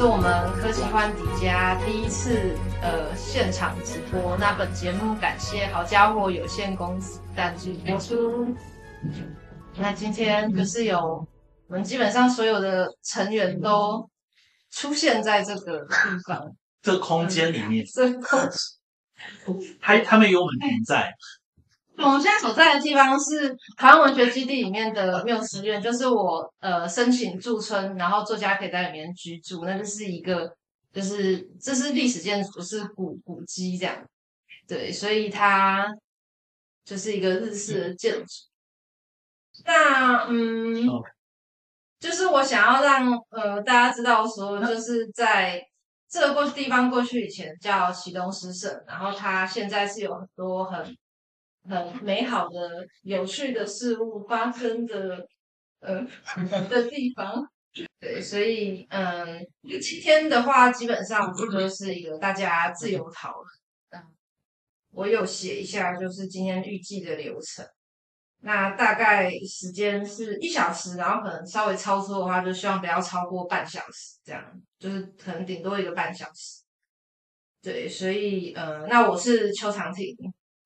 是我们科奇幻迪家第一次呃现场直播。那本节目感谢好家伙有限公司赞助播出。那今天就是有我们基本上所有的成员都出现在这个地方，这空间里面，这空，他他们有我们同在。我们现在所在的地方是台湾文学基地里面的缪斯院，就是我呃申请驻村，然后作家可以在里面居住。那就是一个，就是这是历史建筑，是古古迹这样。对，所以它就是一个日式的建筑。那嗯，就是我想要让呃大家知道说，就是在这个过去地方过去以前叫启东诗社，然后它现在是有很多很。很美好的、有趣的事物发生的，呃，的地方。对，所以，嗯，七天的话，基本上不就是一个大家自由讨论。嗯，我有写一下，就是今天预计的流程。那大概时间是一小时，然后可能稍微超出的话，就希望不要超过半小时，这样就是可能顶多一个半小时。对，所以，呃，那我是邱长婷。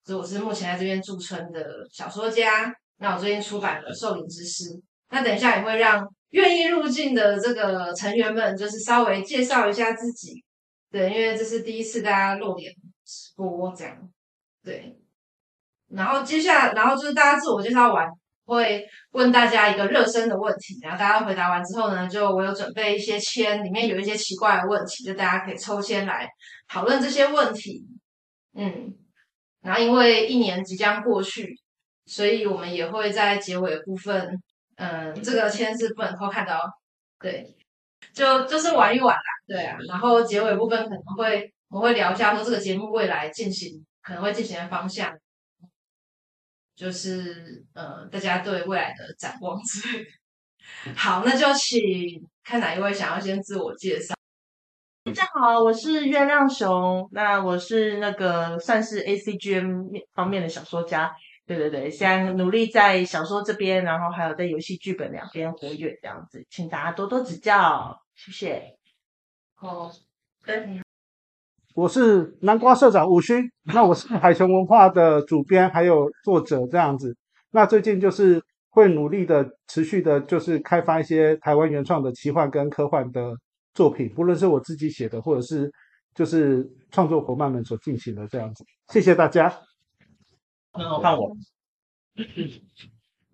所以我是目前在这边驻村的小说家。那我最近出版了《兽灵之诗》。那等一下也会让愿意入境的这个成员们，就是稍微介绍一下自己。对，因为这是第一次大家露脸直播这样。对。然后接下来，然后就是大家自我介绍完，会问大家一个热身的问题。然后大家回答完之后呢，就我有准备一些签，里面有一些奇怪的问题，就大家可以抽签来讨论这些问题。嗯。然后，因为一年即将过去，所以我们也会在结尾部分，嗯，这个签是不能偷看到，对，就就是玩一玩啦，对啊。然后结尾部分可能会我们会聊一下说这个节目未来进行可能会进行的方向，就是呃，大家对未来的展望之类的。好，那就请看哪一位想要先自我介绍。大家好，我是月亮熊。那我是那个算是 ACGM 方面的小说家。对对对，现在努力在小说这边，然后还有在游戏剧本两边活跃这样子，请大家多多指教，谢谢。好，对。我是南瓜社长武勋，那我是海穹文化的主编还有作者这样子。那最近就是会努力的持续的，就是开发一些台湾原创的奇幻跟科幻的。作品，不论是我自己写的，或者是就是创作伙伴们所进行的这样子，谢谢大家。那我看我，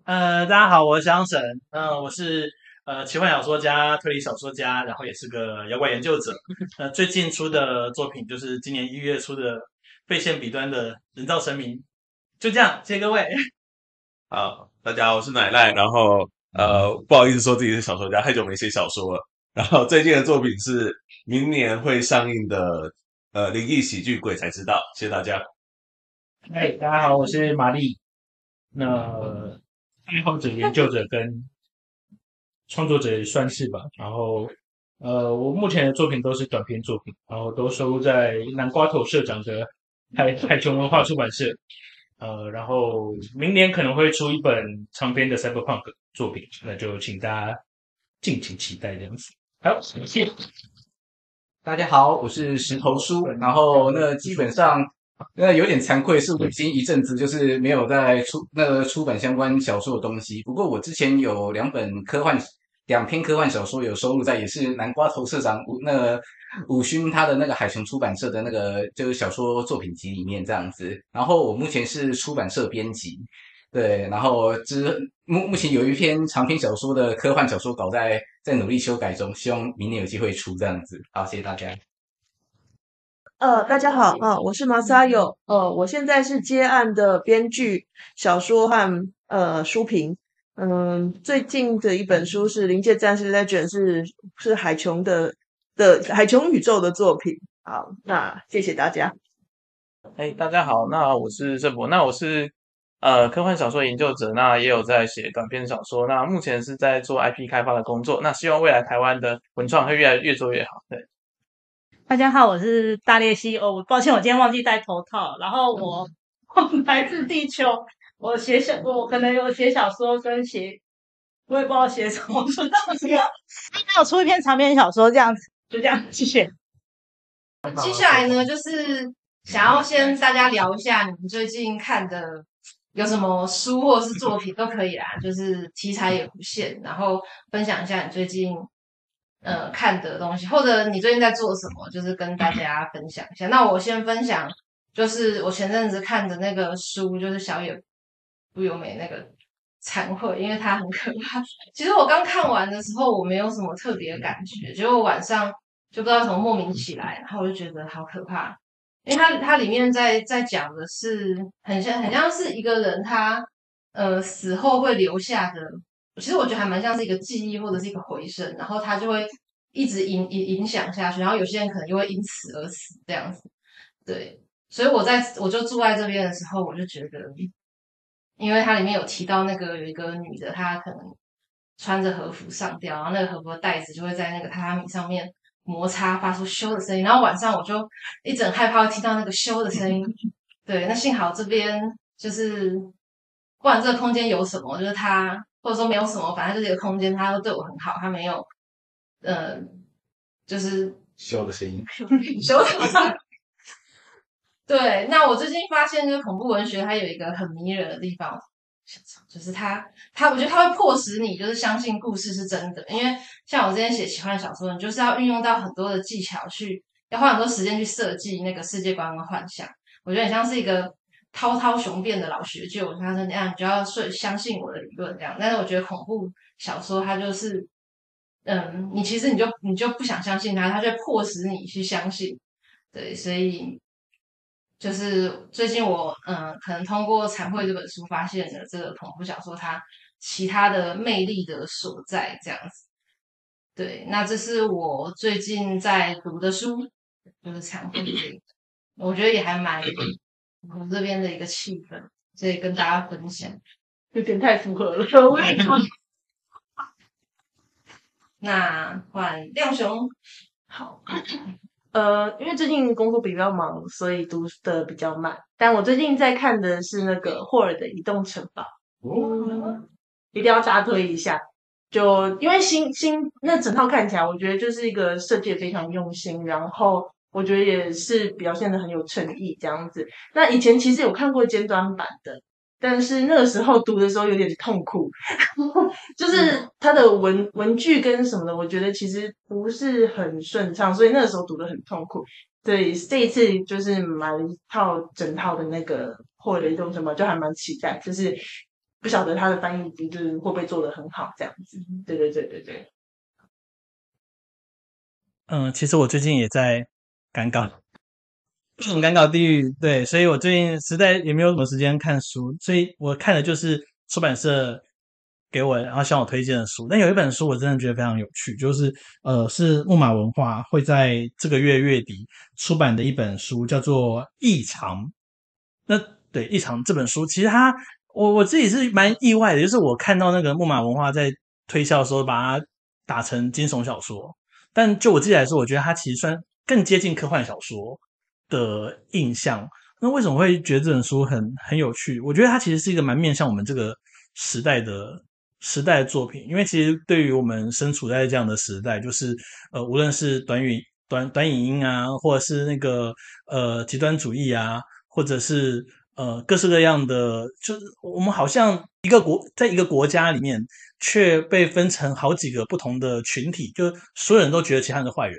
呃，大家好，我是江神，嗯、呃，我是呃奇幻小说家、推理小说家，然后也是个妖怪研究者。呃，最近出的作品就是今年一月出的《废线彼端的人造神明》，就这样，谢谢各位。好，大家好，我是奶奶，然后呃，不好意思说自己是小说家，太久没写小说了。然后最近的作品是明年会上映的，呃，灵异喜剧《鬼才知道》，谢谢大家。嗨，大家好，我是玛丽。那爱好者、研究者跟创作者也算是吧。然后，呃，我目前的作品都是短篇作品，然后都收录在南瓜头社长的海海穹文化出版社。呃，然后明年可能会出一本长篇的 Cyberpunk 作品，那就请大家敬请期待这样子。好，谢谢。大家好，我是石头叔。然后那基本上那有点惭愧，是我已经一阵子就是没有在出那个出版相关小说的东西。不过我之前有两本科幻两篇科幻小说有收录在，也是南瓜头社长那个武勋他的那个海穹出版社的那个就是小说作品集里面这样子。然后我目前是出版社编辑。对，然后之目目前有一篇长篇小说的科幻小说稿在在努力修改中，希望明年有机会出这样子。好，谢谢大家。呃，大家好，啊、呃，我是马萨友，呃，我现在是接案的编剧，小说和呃书评。嗯、呃，最近的一本书是《灵界战士 Legend》，是是海琼的的海琼宇宙的作品。好，那谢谢大家。哎，大家好，那我是郑博，那我是。呃，科幻小说研究者，那也有在写短篇小说，那目前是在做 IP 开发的工作，那希望未来台湾的文创会越来越做越好。对，大家好，我是大鬣蜥哦，抱歉，我今天忘记戴头套，然后 我来自地球，我写小，我可能有写小说跟写，我也不知道写什么，我知道写。有出一篇长篇小说这样子，就这样，谢谢。接下来呢，就是想要先大家聊一下你们最近看的有什么书或是作品都可以啦，就是题材也不限，然后分享一下你最近呃看的东西，或者你最近在做什么，就是跟大家分享一下。那我先分享，就是我前阵子看的那个书，就是小野不由美那个惭愧，因为它很可怕。其实我刚看完的时候，我没有什么特别感觉，结果晚上。就不知道怎么莫名起来，然后我就觉得好可怕，因为它它里面在在讲的是很像很像是一个人他呃死后会留下的，其实我觉得还蛮像是一个记忆或者是一个回声，然后他就会一直影影影响下去，然后有些人可能就会因此而死这样子，对，所以我在我就住在这边的时候，我就觉得，因为它里面有提到那个有一个女的，她可能穿着和服上吊，然后那个和服的带子就会在那个榻榻米上面。摩擦发出咻的声音，然后晚上我就一整害怕会听到那个咻的声音。对，那幸好这边就是不管这个空间有什么，就是它或者说没有什么，反正就是这个空间，它都对我很好，它没有，呃，就是咻的声音，咻的声音。对，那我最近发现，就是恐怖文学它有一个很迷人的地方。就是他，他我觉得他会迫使你，就是相信故事是真的。因为像我之前写奇幻小说，你就是要运用到很多的技巧去，要花很多时间去设计那个世界观跟幻想。我觉得很像是一个滔滔雄辩的老学究，他说那样你就要说相信我的理论这样。但是我觉得恐怖小说它就是，嗯，你其实你就你就不想相信它，它就迫使你去相信。对，所以。就是最近我嗯，可能通过《彩绘》这本书发现了这个恐怖小说它其他的魅力的所在，这样子。对，那这是我最近在读的书，就是《彩绘》这个，我觉得也还蛮我们这边的一个气氛，所以跟大家分享。有点太符合了，那换亮雄，好。呃，因为最近工作比较忙，所以读的比较慢。但我最近在看的是那个霍尔的移动城堡，哦，一定要扎推一下。就因为新新那整套看起来，我觉得就是一个设计非常用心，然后我觉得也是表现的很有诚意这样子。那以前其实有看过尖端版的。但是那个时候读的时候有点痛苦，就是它的文文句跟什么的，我觉得其实不是很顺畅，所以那个时候读的很痛苦。对，这一次就是买了一套整套的那个霍尔的移动城堡，就还蛮期待。就是不晓得他的翻译就是会不会做的很好这样子。对对对对对。嗯，其实我最近也在赶稿。很尴尬地狱，对，所以我最近实在也没有什么时间看书，所以我看的就是出版社给我，然后向我推荐的书。但有一本书我真的觉得非常有趣，就是呃，是木马文化会在这个月月底出版的一本书，叫做《异常》。那对《异常》这本书，其实它我我自己是蛮意外的，就是我看到那个木马文化在推销的时候，把它打成惊悚小说，但就我自己来说，我觉得它其实算更接近科幻小说的印象，那为什么会觉得这本书很很有趣？我觉得它其实是一个蛮面向我们这个时代的时代的作品，因为其实对于我们身处在这样的时代，就是呃，无论是短语短短影音啊，或者是那个呃极端主义啊，或者是呃各式各样的，就是我们好像一个国在一个国家里面，却被分成好几个不同的群体，就所有人都觉得其他人是坏人，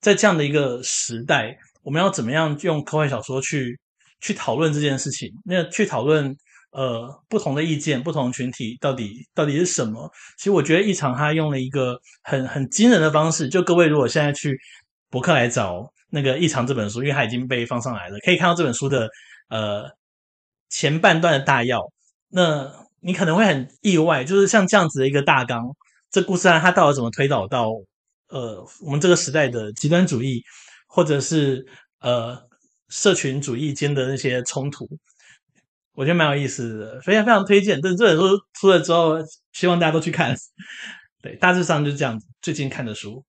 在这样的一个时代。我们要怎么样用科幻小说去去讨论这件事情？那去讨论呃不同的意见、不同群体到底到底是什么？其实我觉得异常他用了一个很很惊人的方式。就各位如果现在去博客来找那个《异常》这本书，因为它已经被放上来了，可以看到这本书的呃前半段的大要。那你可能会很意外，就是像这样子的一个大纲，这故事案它到底怎么推导到呃我们这个时代的极端主义？或者是呃社群主义间的那些冲突，我觉得蛮有意思的，非常非常推荐。但这本书出了之后，希望大家都去看。对，大致上就是这样子。最近看的书，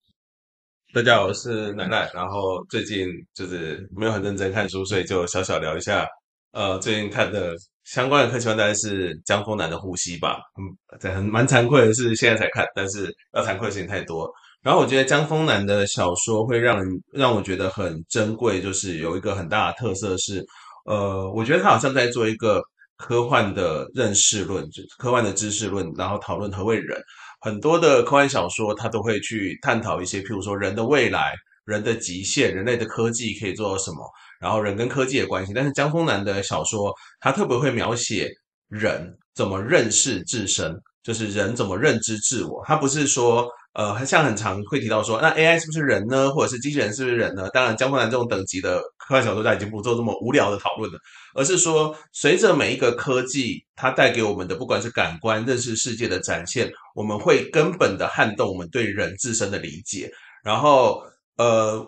大家好，我是奶奶。然后最近就是没有很认真看书，所以就小小聊一下。呃，最近看的相关的客串大概是江丰南的《呼吸》吧。嗯，这很蛮惭愧的是现在才看，但是要惭愧的事情太多。然后我觉得江丰南的小说会让人让我觉得很珍贵，就是有一个很大的特色是，呃，我觉得他好像在做一个科幻的认识论，就科幻的知识论，然后讨论何谓人。很多的科幻小说，他都会去探讨一些，譬如说人的未来、人的极限、人类的科技可以做到什么，然后人跟科技的关系。但是江丰南的小说，他特别会描写人怎么认识自身，就是人怎么认知自我。他不是说。呃，像很常会提到说，那 AI 是不是人呢？或者是机器人是不是人呢？当然，江丰南这种等级的科幻小说家已经不做这么无聊的讨论了，而是说，随着每一个科技它带给我们的，不管是感官认识世界的展现，我们会根本的撼动我们对人自身的理解。然后，呃，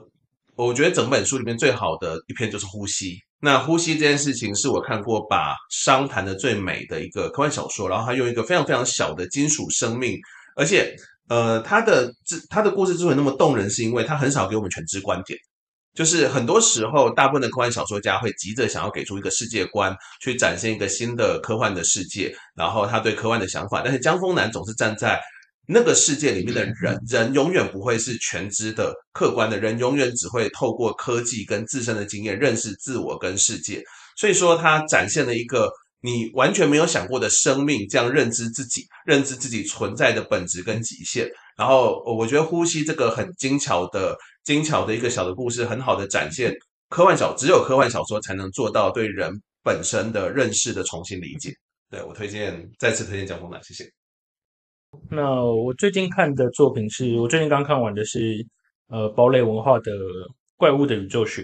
我觉得整本书里面最好的一篇就是《呼吸》。那《呼吸》这件事情是我看过把伤谈的最美的一个科幻小说，然后它用一个非常非常小的金属生命，而且。呃，他的这他的故事之所以那么动人，是因为他很少给我们全知观点。就是很多时候，大部分的科幻小说家会急着想要给出一个世界观，去展现一个新的科幻的世界，然后他对科幻的想法。但是江峰南总是站在那个世界里面的人，人永远不会是全知的、客观的，人永远只会透过科技跟自身的经验认识自我跟世界。所以说，他展现了一个。你完全没有想过的生命，这样认知自己，认知自己存在的本质跟极限。然后，我觉得《呼吸》这个很精巧的、精巧的一个小的故事，很好的展现科幻小，只有科幻小说才能做到对人本身的认识的重新理解。对，我推荐，再次推荐江丰南，谢谢。那我最近看的作品是我最近刚看完的是呃堡垒文化的《怪物的宇宙学》。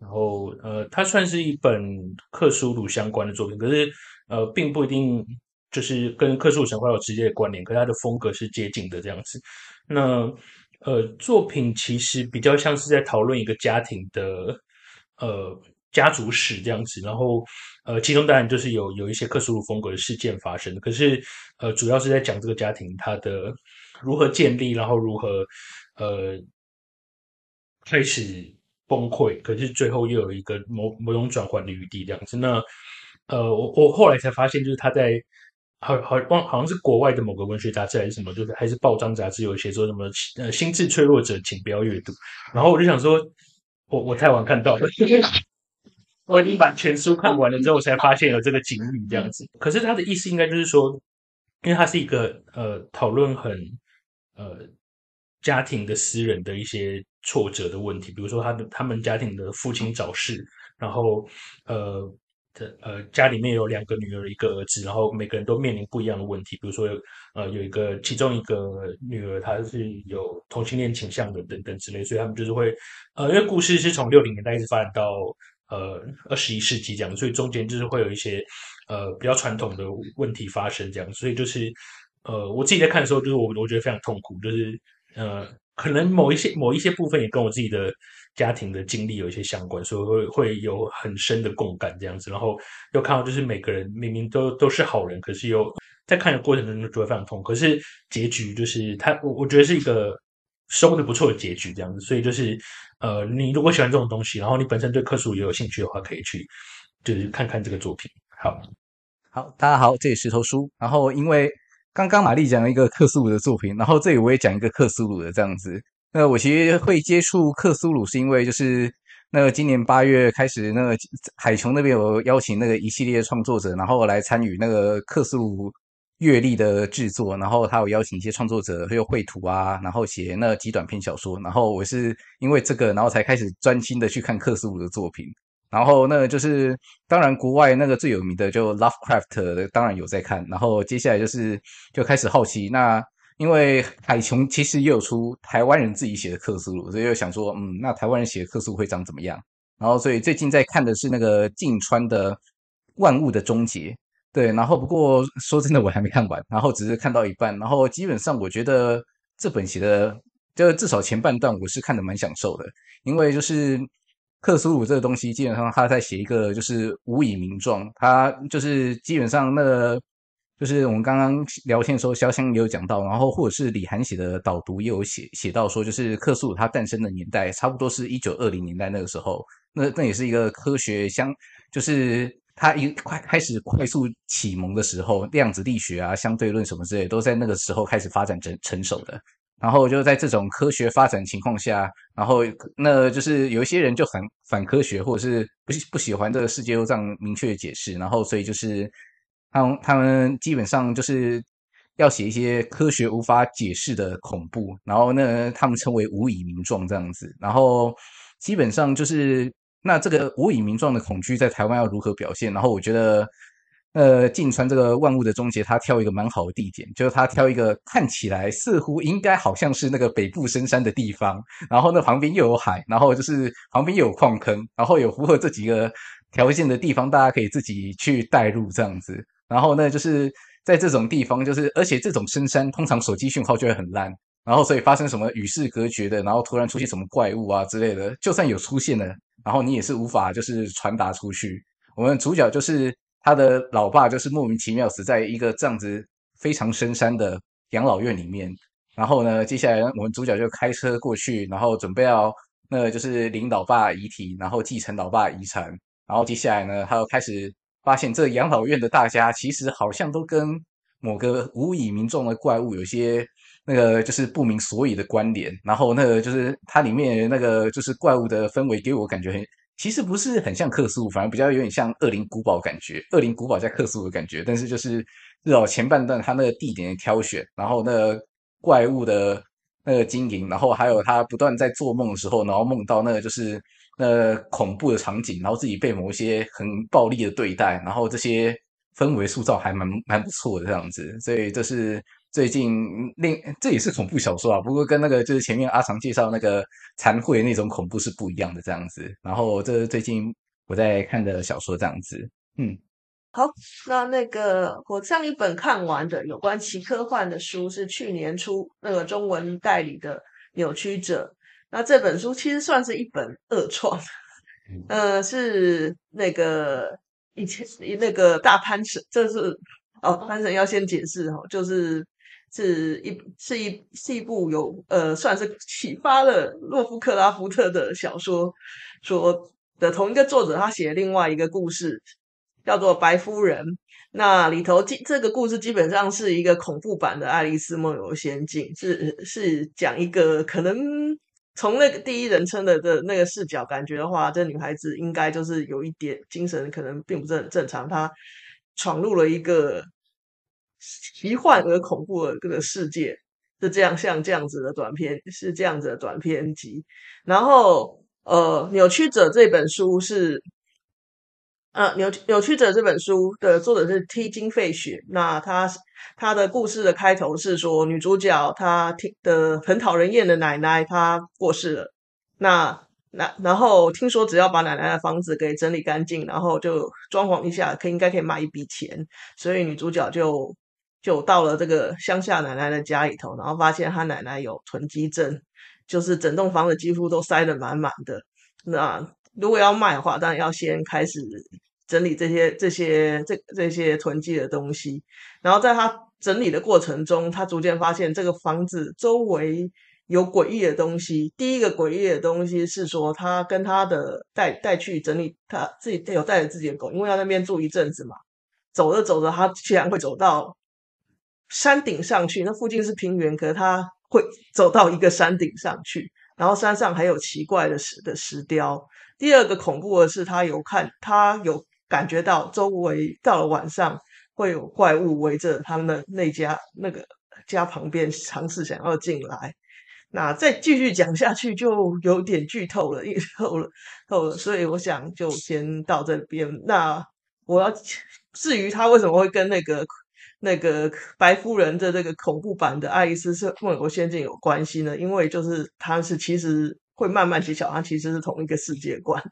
然后，呃，它算是一本克苏鲁相关的作品，可是，呃，并不一定就是跟克苏鲁神话有直接的关联，可是它的风格是接近的这样子。那，呃，作品其实比较像是在讨论一个家庭的，呃，家族史这样子。然后，呃，其中当然就是有有一些克苏鲁风格的事件发生，可是，呃，主要是在讲这个家庭它的如何建立，然后如何，呃，开始。崩溃，可是最后又有一个某某种转换的余地这样子。那呃，我我后来才发现，就是他在好好忘好像是国外的某个文学杂志还是什么，就是还是报章杂志有写说什么呃心智脆弱者请不要阅读。然后我就想说，我我太晚看到了，我已经把全书看完了之后，才发现有这个警语这样子。可是他的意思应该就是说，因为他是一个呃讨论很呃家庭的私人的一些。挫折的问题，比如说他的他们家庭的父亲早逝，然后呃的呃家里面有两个女儿一个儿子，然后每个人都面临不一样的问题，比如说有呃有一个其中一个女儿她是有同性恋倾向的等等之类，所以他们就是会呃因为故事是从六零年代一直发展到呃二十一世纪这样，所以中间就是会有一些呃比较传统的问题发生这样，所以就是呃我自己在看的时候，就是我我觉得非常痛苦，就是呃。可能某一些某一些部分也跟我自己的家庭的经历有一些相关，所以会会有很深的共感这样子。然后又看到就是每个人明明都都是好人，可是又在看的过程中就会非常痛。可是结局就是他，我我觉得是一个收的不错的结局这样子。所以就是呃，你如果喜欢这种东西，然后你本身对克苏也有兴趣的话，可以去就是看看这个作品。好，好，大家好，这里是头书。然后因为。刚刚玛丽讲了一个克苏鲁的作品，然后这里我也讲一个克苏鲁的这样子。那我其实会接触克苏鲁，是因为就是那个今年八月开始，那个海琼那边有邀请那个一系列创作者，然后来参与那个克苏鲁月历的制作，然后他有邀请一些创作者，还有绘图啊，然后写那几短篇小说。然后我是因为这个，然后才开始专心的去看克苏鲁的作品。然后那个就是，当然国外那个最有名的就 Lovecraft 的，当然有在看。然后接下来就是就开始好奇，那因为海琼其实也有出台湾人自己写的克苏鲁，所以就想说，嗯，那台湾人写的克苏鲁会长怎么样？然后所以最近在看的是那个近川的《万物的终结》，对。然后不过说真的，我还没看完，然后只是看到一半。然后基本上我觉得这本写的，就至少前半段我是看的蛮享受的，因为就是。克苏鲁这个东西，基本上他在写一个就是无以名状，他就是基本上那个就是我们刚刚聊天的时候，潇湘也有讲到，然后或者是李涵写的导读也有写写到说，就是克苏鲁他诞生的年代差不多是一九二零年代那个时候，那那也是一个科学相，就是它一快开始快速启蒙的时候，量子力学啊、相对论什么之类，都在那个时候开始发展成成熟的。然后就在这种科学发展情况下，然后那就是有一些人就很反科学，或者是不不喜欢这个世界又这样明确的解释，然后所以就是他们他们基本上就是要写一些科学无法解释的恐怖，然后那他们称为无以名状这样子，然后基本上就是那这个无以名状的恐惧在台湾要如何表现？然后我觉得。呃，近川这个万物的终结，他挑一个蛮好的地点，就是他挑一个看起来似乎应该好像是那个北部深山的地方，然后那旁边又有海，然后就是旁边又有矿坑，然后有符合这几个条件的地方，大家可以自己去带入这样子。然后呢，就是在这种地方，就是而且这种深山通常手机讯号就会很烂，然后所以发生什么与世隔绝的，然后突然出现什么怪物啊之类的，就算有出现了，然后你也是无法就是传达出去。我们主角就是。他的老爸就是莫名其妙死在一个这样子非常深山的养老院里面，然后呢，接下来我们主角就开车过去，然后准备要那就是领老爸遗体，然后继承老爸遗产，然后接下来呢，他又开始发现这养老院的大家其实好像都跟某个无以名状的怪物有些那个就是不明所以的关联，然后那个就是它里面那个就是怪物的氛围给我感觉很。其实不是很像克苏鲁，反而比较有点像恶灵古堡感觉，恶灵古堡加克苏鲁的感觉。但是就是至少前半段他那个地点的挑选，然后那个怪物的那个经营，然后还有他不断在做梦的时候，然后梦到那个就是那恐怖的场景，然后自己被某一些很暴力的对待，然后这些氛围塑造还蛮蛮不错的这样子。所以这是。最近另这也是恐怖小说啊，不过跟那个就是前面阿长介绍那个残会那种恐怖是不一样的这样子。然后这是最近我在看的小说这样子，嗯，好，那那个我上一本看完的有关奇科幻的书是去年出那个中文代理的《扭曲者》，那这本书其实算是一本恶创，呃，是那个以前那个大潘神，这是哦，潘神要先解释哦，就是。是一是一是一部有呃算是启发了洛夫克拉夫特的小说，说的同一个作者他写另外一个故事叫做《白夫人》，那里头这这个故事基本上是一个恐怖版的《爱丽丝梦游仙境》，是是讲一个可能从那个第一人称的的那个视角感觉的话，这女孩子应该就是有一点精神可能并不是很正常，她闯入了一个。奇幻而恐怖的这个世界是这样，像这样子的短篇，是这样子的短篇集。然后，呃，扭曲者这本书是，呃，扭扭曲者这本书的作者是 T 金费雪。那他他的故事的开头是说，女主角她听的很讨人厌的奶奶她过世了。那那然后听说只要把奶奶的房子给整理干净，然后就装潢一下，可以应该可以卖一笔钱。所以女主角就。就到了这个乡下奶奶的家里头，然后发现她奶奶有囤积症，就是整栋房子几乎都塞得满满的。那如果要卖的话，当然要先开始整理这些、这些、这这些囤积的东西。然后在她整理的过程中，她逐渐发现这个房子周围有诡异的东西。第一个诡异的东西是说，她跟她的带带去整理，她自己有带着自己的狗，因为要那边住一阵子嘛。走着走着，她居然会走到。山顶上去，那附近是平原，可是他会走到一个山顶上去，然后山上还有奇怪的石的石雕。第二个恐怖的是，他有看，他有感觉到周围到了晚上会有怪物围着他们的那家那个家旁边，尝试想要进来。那再继续讲下去就有点剧透了，剧透了，透了，所以我想就先到这边。那我要至于他为什么会跟那个。那个白夫人的这个恐怖版的《爱丽丝梦游仙境》有关系呢？因为就是它是其实会慢慢揭晓，它其实是同一个世界观。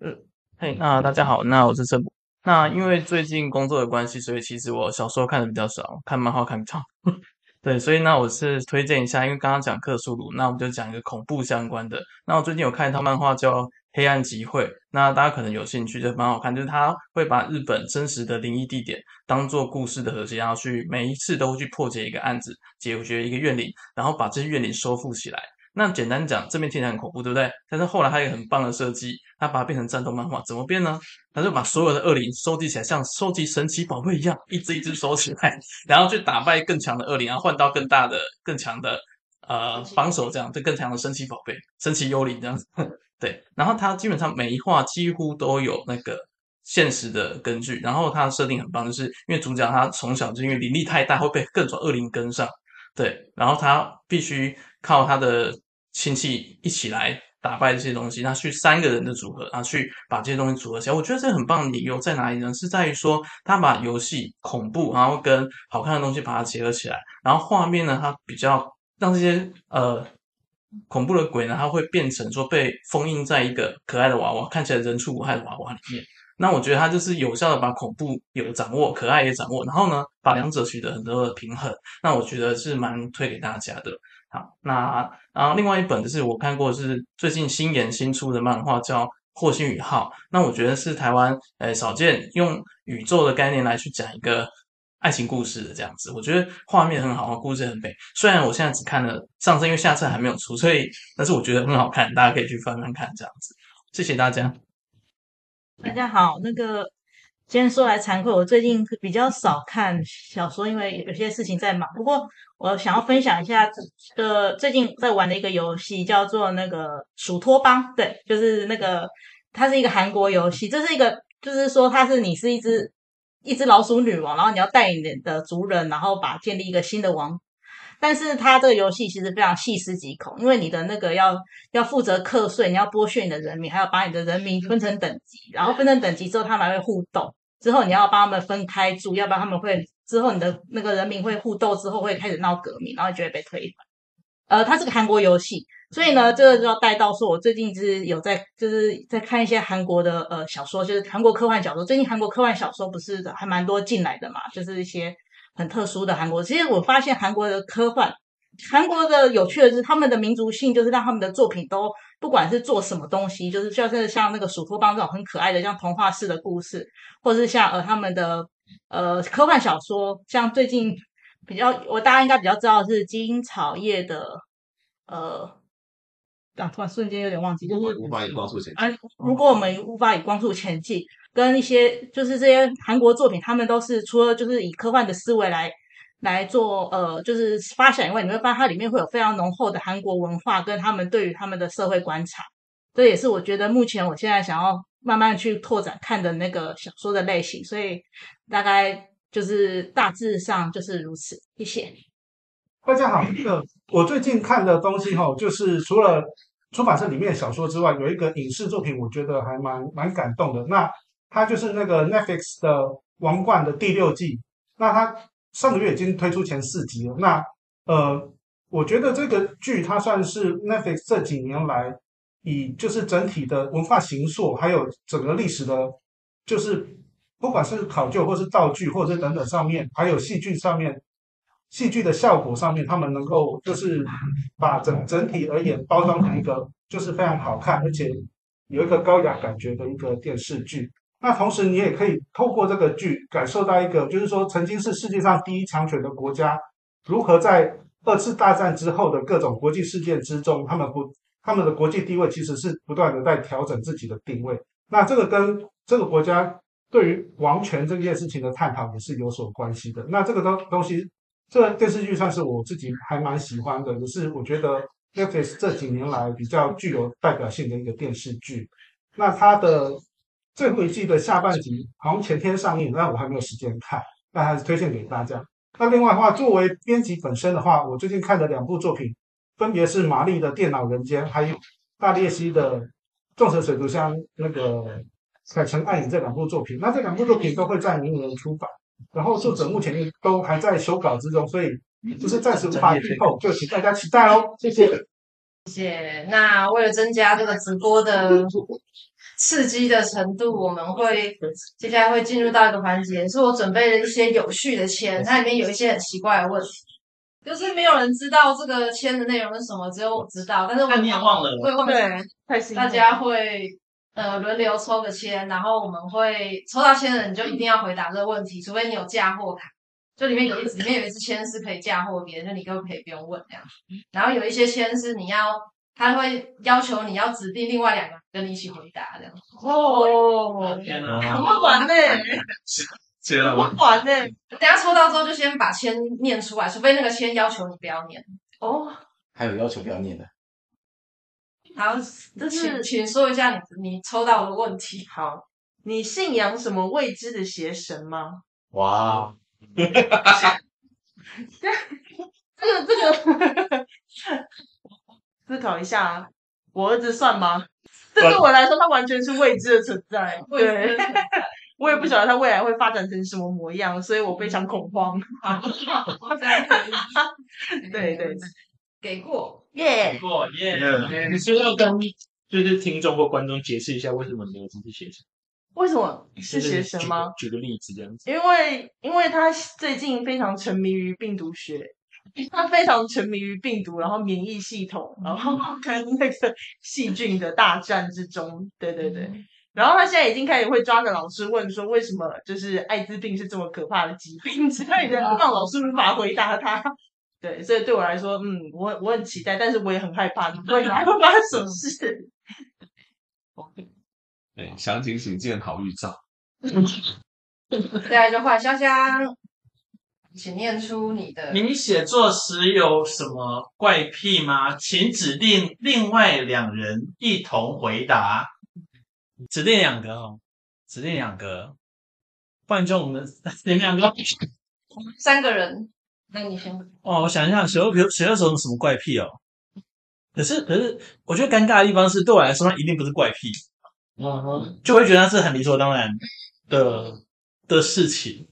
嗯，嘿，那大家好，那我是郑博。那因为最近工作的关系，所以其实我小时候看的比较少，看漫画看比较少。对，所以那我是推荐一下，因为刚刚讲克苏鲁，那我们就讲一个恐怖相关的。那我最近有看一套漫画叫。黑暗集会，那大家可能有兴趣，就蛮好看。就是他会把日本真实的灵异地点当做故事的核心，然后去每一次都会去破解一个案子，解决一个怨灵，然后把这些怨灵收复起来。那简单讲，这边听起来很恐怖，对不对？但是后来他有很棒的设计，他把它变成战斗漫画，怎么变呢？他就把所有的恶灵收集起来，像收集神奇宝贝一样，一只一只收起来，然后去打败更强的恶灵，然后换到更大的、更强的呃帮手，这样就更强的神奇宝贝、神奇幽灵这样子。对，然后他基本上每一话几乎都有那个现实的根据，然后他的设定很棒，就是因为主角他从小就因为灵力太大，会被各种恶灵跟上，对，然后他必须靠他的亲戚一起来打败这些东西，他去三个人的组合，然后去把这些东西组合起来。我觉得这很棒的理由在哪里呢？是在于说他把游戏恐怖，然后跟好看的东西把它结合起来，然后画面呢，它比较让这些呃。恐怖的鬼呢，它会变成说被封印在一个可爱的娃娃，看起来人畜无害的娃娃里面。那我觉得它就是有效的把恐怖有掌握，可爱也掌握，然后呢，把两者取得很多的平衡。那我觉得是蛮推给大家的。好，那然后另外一本就是我看过是最近新研新出的漫画叫《霍星宇号》，那我觉得是台湾诶少见用宇宙的概念来去讲一个。爱情故事的这样子，我觉得画面很好，故事很美。虽然我现在只看了上册，因为下册还没有出，所以但是我觉得很好看，大家可以去翻翻看这样子。谢谢大家。大家好，那个今天说来惭愧，我最近比较少看小说，因为有些事情在忙。不过我想要分享一下，呃，最近在玩的一个游戏叫做那个《鼠托邦》，对，就是那个它是一个韩国游戏，这是一个就是说它是你是一只。一只老鼠女王，然后你要带领你的族人，然后把建立一个新的王。但是它这个游戏其实非常细思极恐，因为你的那个要要负责课税，你要剥削你的人民，还要把你的人民分成等级，然后分成等级之后，他们还会互斗。之后你要帮他们分开住，要不然他们会之后你的那个人民会互斗之后会开始闹革命，然后就会被推翻。呃，它是个韩国游戏。所以呢，这个就要带到说，我最近就是有在，就是在看一些韩国的呃小说，就是韩国科幻小说。最近韩国科幻小说不是还蛮多进来的嘛，就是一些很特殊的韩国。其实我发现韩国的科幻，韩国的有趣的是他们的民族性，就是让他们的作品都不管是做什么东西，就是像是像那个鼠托邦这种很可爱的像童话式的故事，或者是像呃他们的呃科幻小说，像最近比较我大家应该比较知道的是金草叶的呃。啊！突然瞬间有点忘记，就是无法以光速前进。啊，如果我们无法以光速前进，跟一些就是这些韩国作品，他们都是除了就是以科幻的思维来来做呃，就是发想以外，你会发现它里面会有非常浓厚的韩国文化，跟他们对于他们的社会观察。这也是我觉得目前我现在想要慢慢去拓展看的那个小说的类型。所以大概就是大致上就是如此。谢谢。大家好，那个我最近看的东西哈，就是除了出版社里面的小说之外，有一个影视作品，我觉得还蛮蛮感动的。那它就是那个 Netflix 的《王冠》的第六季。那它上个月已经推出前四集了。那呃，我觉得这个剧它算是 Netflix 这几年来以就是整体的文化形塑，还有整个历史的，就是不管是考究或是道具，或者是等等上面，还有戏剧上面。戏剧的效果上面，他们能够就是把整整体而言包装成一个就是非常好看，而且有一个高雅感觉的一个电视剧。那同时，你也可以透过这个剧感受到一个，就是说曾经是世界上第一强权的国家，如何在二次大战之后的各种国际事件之中，他们不他们的国际地位其实是不断的在调整自己的定位。那这个跟这个国家对于王权这件事情的探讨也是有所关系的。那这个东东西。这个电视剧算是我自己还蛮喜欢的，也是我觉得 Netflix 这几年来比较具有代表性的一个电视剧。那它的最后一季的下半集好像前天上映，但我还没有时间看，但还是推荐给大家。那另外的话，作为编辑本身的话，我最近看的两部作品，分别是玛丽的《电脑人间》，还有大列西的《众神水族箱》那个《凯城暗影》这两部作品。那这两部作品都会在明年出版。然后作者目前都还在修稿之中，所以就是暂时无法剧透，就请大家期待哦。谢谢，谢谢。那为了增加这个直播的刺激的程度，我们会接下来会进入到一个环节，是我准备了一些有序的签，它里面有一些很奇怪的问题，就是没有人知道这个签的内容是什么，只有我知道。但是我你也忘了，会后面大家会。呃，轮流抽个签，然后我们会抽到签的人就一定要回答这个问题，除非你有嫁祸卡。就里面有一 里面有一支签是可以嫁祸别人，就你根本可以不用问这样。然后有一些签是你要，他会要求你要指定另外两个跟你一起回答这样。哦，天哪！很会玩呢，接了很会玩呢。等下抽到之后就先把签念出来，除非那个签要求你不要念。哦，还有要求不要念的，好，这请是请说一下你你抽到的问题。好。你信仰什么未知的邪神吗？哇，这个这个，思考一下，我儿子算吗？这对我来说，他完全是未知的存在。对，我也不晓得他未来会发展成什么模样，所以我非常恐慌。对对对，给过耶！过耶！你是要跟就是听众或观众解释一下为什么你有这些学生？为什么是学生吗？举个例子这样子。因为因为他最近非常沉迷于病毒学，他非常沉迷于病毒，然后免疫系统，然后跟那个细菌的大战之中。对对对。然后他现在已经开始会抓着老师问说，为什么就是艾滋病是这么可怕的疾病之类的，让老师无法回答他。对，所以对我来说，嗯，我我很期待，但是我也很害怕，未来会 发生什么事。OK，对，详情请见好预兆。再来就换香香，请念出你的。你写作时有什么怪癖吗？请指定另外两人一同回答。指定两个哦，指定两个。不然就我们你们两个，三个人。那你先。哦，我想一下，写作写作时有什么怪癖哦？可是可是，我觉得尴尬的地方是，对我来说，它一定不是怪癖。嗯哼，就会觉得那是很理所当然的的事情。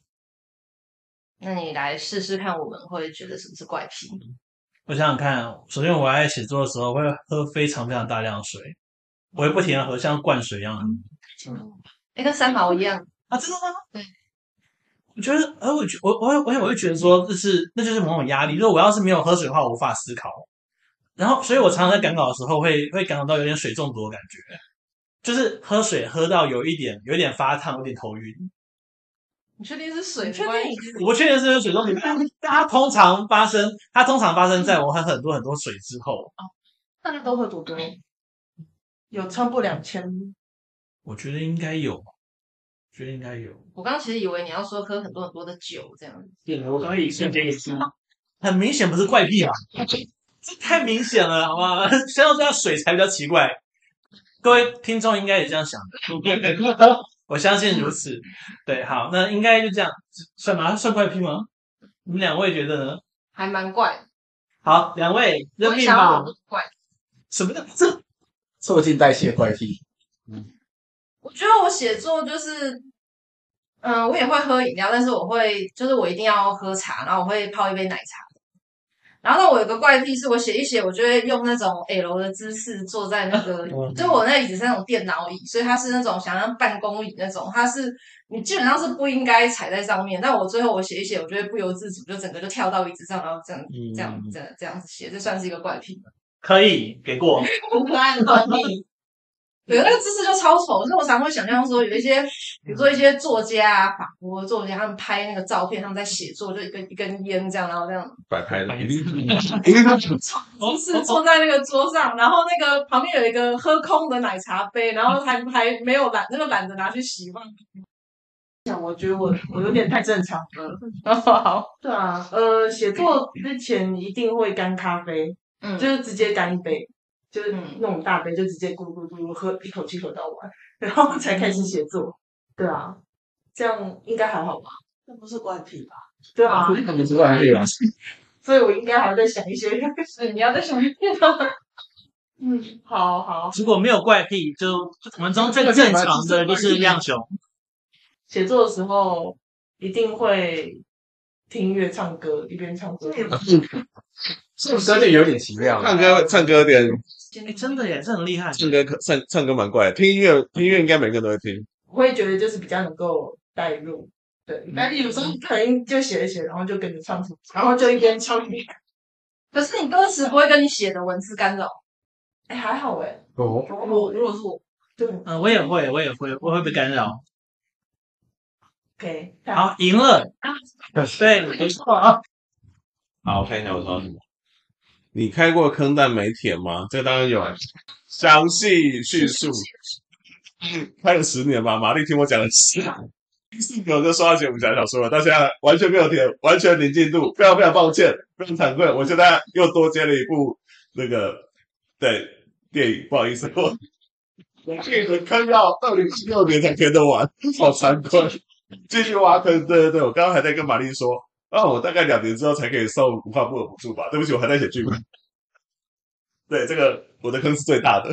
那你来试试看，我们会觉得什么是怪癖？我想想看，首先我在写作的时候会喝非常非常大量的水，我会不停的喝，像灌水一样。嗯，哎，跟三毛一样啊？真的吗？对。我觉得，哎我觉我我我我会觉得说，这是那就是某种压力。如果我要是没有喝水的话，我无法思考。然后，所以我常常在赶稿的时候会会感觉到有点水中毒的感觉。就是喝水喝到有一点，有一点发烫，有点头晕。你确定是水？确定？我不确定是水中毒。它通常发生，它通常发生在我喝很多很多水之后。哦，大家都喝多多？有超过两千？我觉得应该有，我觉得应该有。我刚刚其实以为你要说喝很多很多的酒这样子。对，我刚刚一瞬间也是。很明显不是怪癖啊？这 太明显了，好吗？相较之下，水才比较奇怪。各位听众应该也这样想的，我相信如此。对，好，那应该就这样，算吗？算怪癖吗？你们两位觉得呢？还蛮怪。好，两位认命吧。怪。什么叫这？促进代谢怪癖。嗯，我觉得我写作就是，嗯、呃，我也会喝饮料，但是我会，就是我一定要喝茶，然后我会泡一杯奶茶。然后呢，我有个怪癖，是我写一写，我就会用那种 L 的姿势坐在那个，就我那椅子是那种电脑椅，所以它是那种想要办公椅那种，它是你基本上是不应该踩在上面。但我最后我写一写，我就会不由自主就整个就跳到椅子上，然后这样、嗯、这样这样这样子写，这算是一个怪癖。可以给过，很可爱的怪癖。对，那个姿势就超丑，所以我常会想象说，有一些，比如说一些作家啊，法国作家，他们拍那个照片，他们在写作，就一根一根烟这样，然后这样摆拍的，一定是，一定是同时坐在那个桌上，然后那个旁边有一个喝空的奶茶杯，然后还还没有懒，那个懒得拿去洗嘛。想，我觉得我我有点太正常了。好，对啊，呃，写作之前一定会干咖啡，嗯，就是直接干一杯。就是那种大杯，就直接咕噜咕噜喝一口气喝到完，然后才开始写作。对啊，这样应该还好吧？那不是怪癖吧？对啊，不是怪癖吧？所以我应该还要再想一些。是你要再想一些。嗯，好好。如果没有怪癖，就我们中最正常的就是亮熊。写作的时候一定会听音乐、唱歌，一边唱歌。唱歌就有点奇妙，唱歌唱歌有点。欸、真的耶，这很厉害。唱歌可唱唱歌蛮怪的，听音乐听音乐应该每个人都会听。我会觉得就是比较能够带入，对。但是有时候可能就写一写，然后就跟着唱出，然后就一边唱一边。可是你歌词不会跟你写的文字干扰？哎、欸，还好哎。哦。我如果是我，对，嗯，我也会，我也会，我会被干扰。OK，好，赢了。对，没错啊。好，我看一下我说什么。你开过坑但没填吗？这个当然有，详细叙述。开了十年吧，玛丽听我讲了十年，我就刷到写武侠小说了，到现在完全没有填，完全零进度，非常非常抱歉，非常惭愧。我现在又多接了一部那个对电影，不好意思，我我这个坑要二零一六年才填得完，好惭愧。继续挖坑，对对对，我刚刚还在跟玛丽说，啊，我大概两年之后才可以送文化部的补助吧？对不起，我还在写剧本。对，这个我的坑是最大的。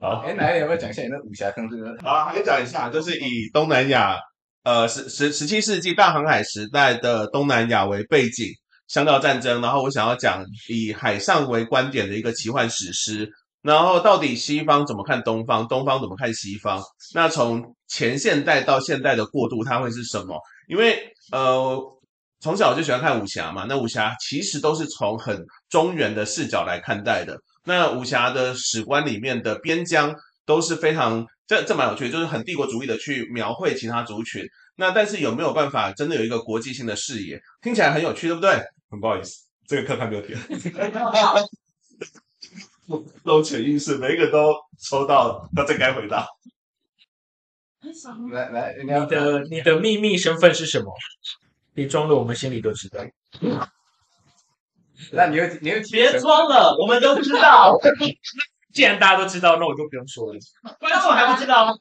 好，哎，哪里有没有讲一下你那武侠坑？这个好，还讲一下，就是以东南亚，呃，十十十七世纪大航海时代的东南亚为背景，香料战争。然后我想要讲以海上为观点的一个奇幻史诗。然后到底西方怎么看东方，东方怎么看西方？那从前现代到现代的过渡，它会是什么？因为呃，从小就喜欢看武侠嘛，那武侠其实都是从很中原的视角来看待的。那武侠的史观里面的边疆都是非常这这蛮有趣的，就是很帝国主义的去描绘其他族群。那但是有没有办法真的有一个国际性的视野？听起来很有趣，对不对？很不好意思，这个课还没有填。都潜意识，每一个都抽到，那这该回答。来来，你的你的秘密身份是什么？别装了，我们心里都知道。那你又你又别装了，我们都知道。既然大家都知道，那我就不用说了。观众还不知道吗？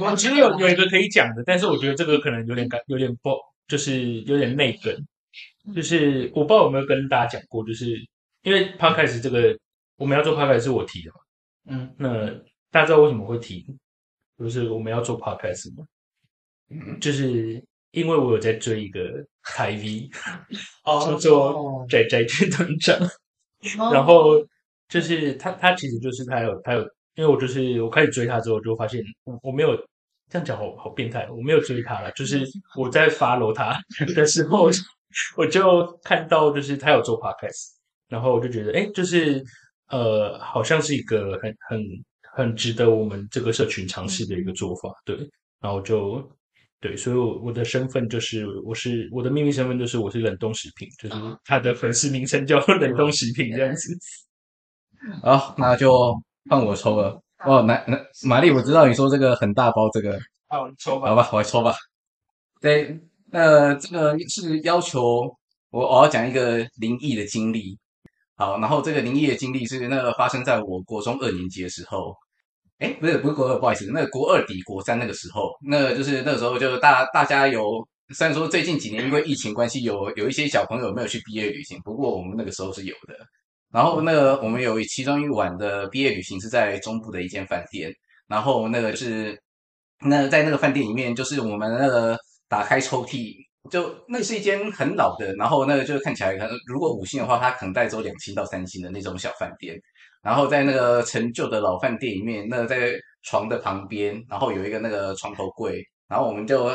我其实有有一个可以讲的，但是我觉得这个可能有点感，有点不，就是有点内梗。就是我不知道有没有跟大家讲过，就是因为 Podcast 这个我们要做 Podcast 是我提的嘛。嗯，那大家知道为什么会提？就是我们要做 Podcast 吗？嗯，就是。因为我有在追一个台 V，叫做宅宅军团长，然后就是他，他其实就是他有他有，因为我就是我开始追他之后，就发现我我没有这样讲好好变态，我没有追他了，就是我在 follow 他 的时候，我就看到就是他有做 podcast，然后我就觉得哎，就是呃，好像是一个很很很值得我们这个社群尝试的一个做法，对，然后就。对，所以我我的身份就是我是我的秘密身份就是我是冷冻食品，就是他的粉丝名称叫 冷冻食品这样子。好，那就换我抽了。哦，那那玛丽，我知道你说这个很大包，这个好抽吧，好吧，我来抽吧。对，那这个是要求我我要讲一个灵异的经历。好，然后这个灵异的经历是那个发生在我国中二年级的时候。哎，不是不是国二，不好意思，那个国二抵国三那个时候，那个就是那个时候就大大家有，虽然说最近几年因为疫情关系有有一些小朋友没有去毕业旅行，不过我们那个时候是有的。然后那个我们有其中一晚的毕业旅行是在中部的一间饭店，然后那个是那在那个饭店里面，就是我们那个打开抽屉，就那是一间很老的，然后那个就是看起来可能如果五星的话，它可能带走两星到三星的那种小饭店。然后在那个陈旧的老饭店里面，那个在床的旁边，然后有一个那个床头柜，然后我们就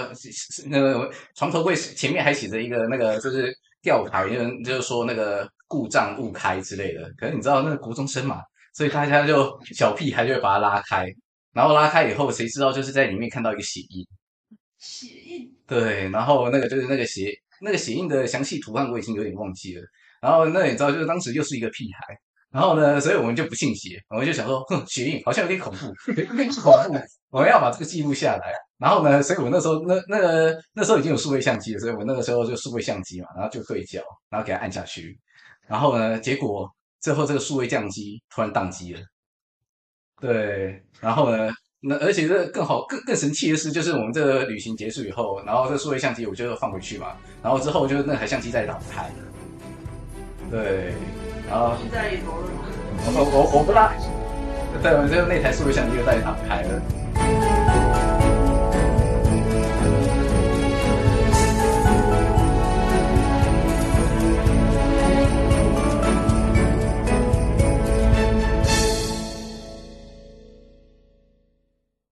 那个床头柜前面还写着一个那个就是吊牌，就就是说那个故障勿开之类的。可是你知道那个国中生嘛，所以大家就小屁孩就会把它拉开，然后拉开以后，谁知道就是在里面看到一个血印。血印。对，然后那个就是那个血那个血印的详细图案我已经有点忘记了。然后那你知道，就是当时又是一个屁孩。然后呢，所以我们就不信邪，我们就想说，哼，血印好像有点恐怖，有点恐怖，我们要把这个记录下来。然后呢，所以我那时候那那个那时候已经有数位相机了，所以我那个时候就数位相机嘛，然后就对焦，然后给它按下去。然后呢，结果最后这个数位相机突然宕机了。对，然后呢，那而且这更好更更神奇的是，就是我们这个旅行结束以后，然后这数位相机我就放回去嘛，然后之后就那台相机再打不开。对。我我我不拉，对，我就那台数位相机就再也打不开了。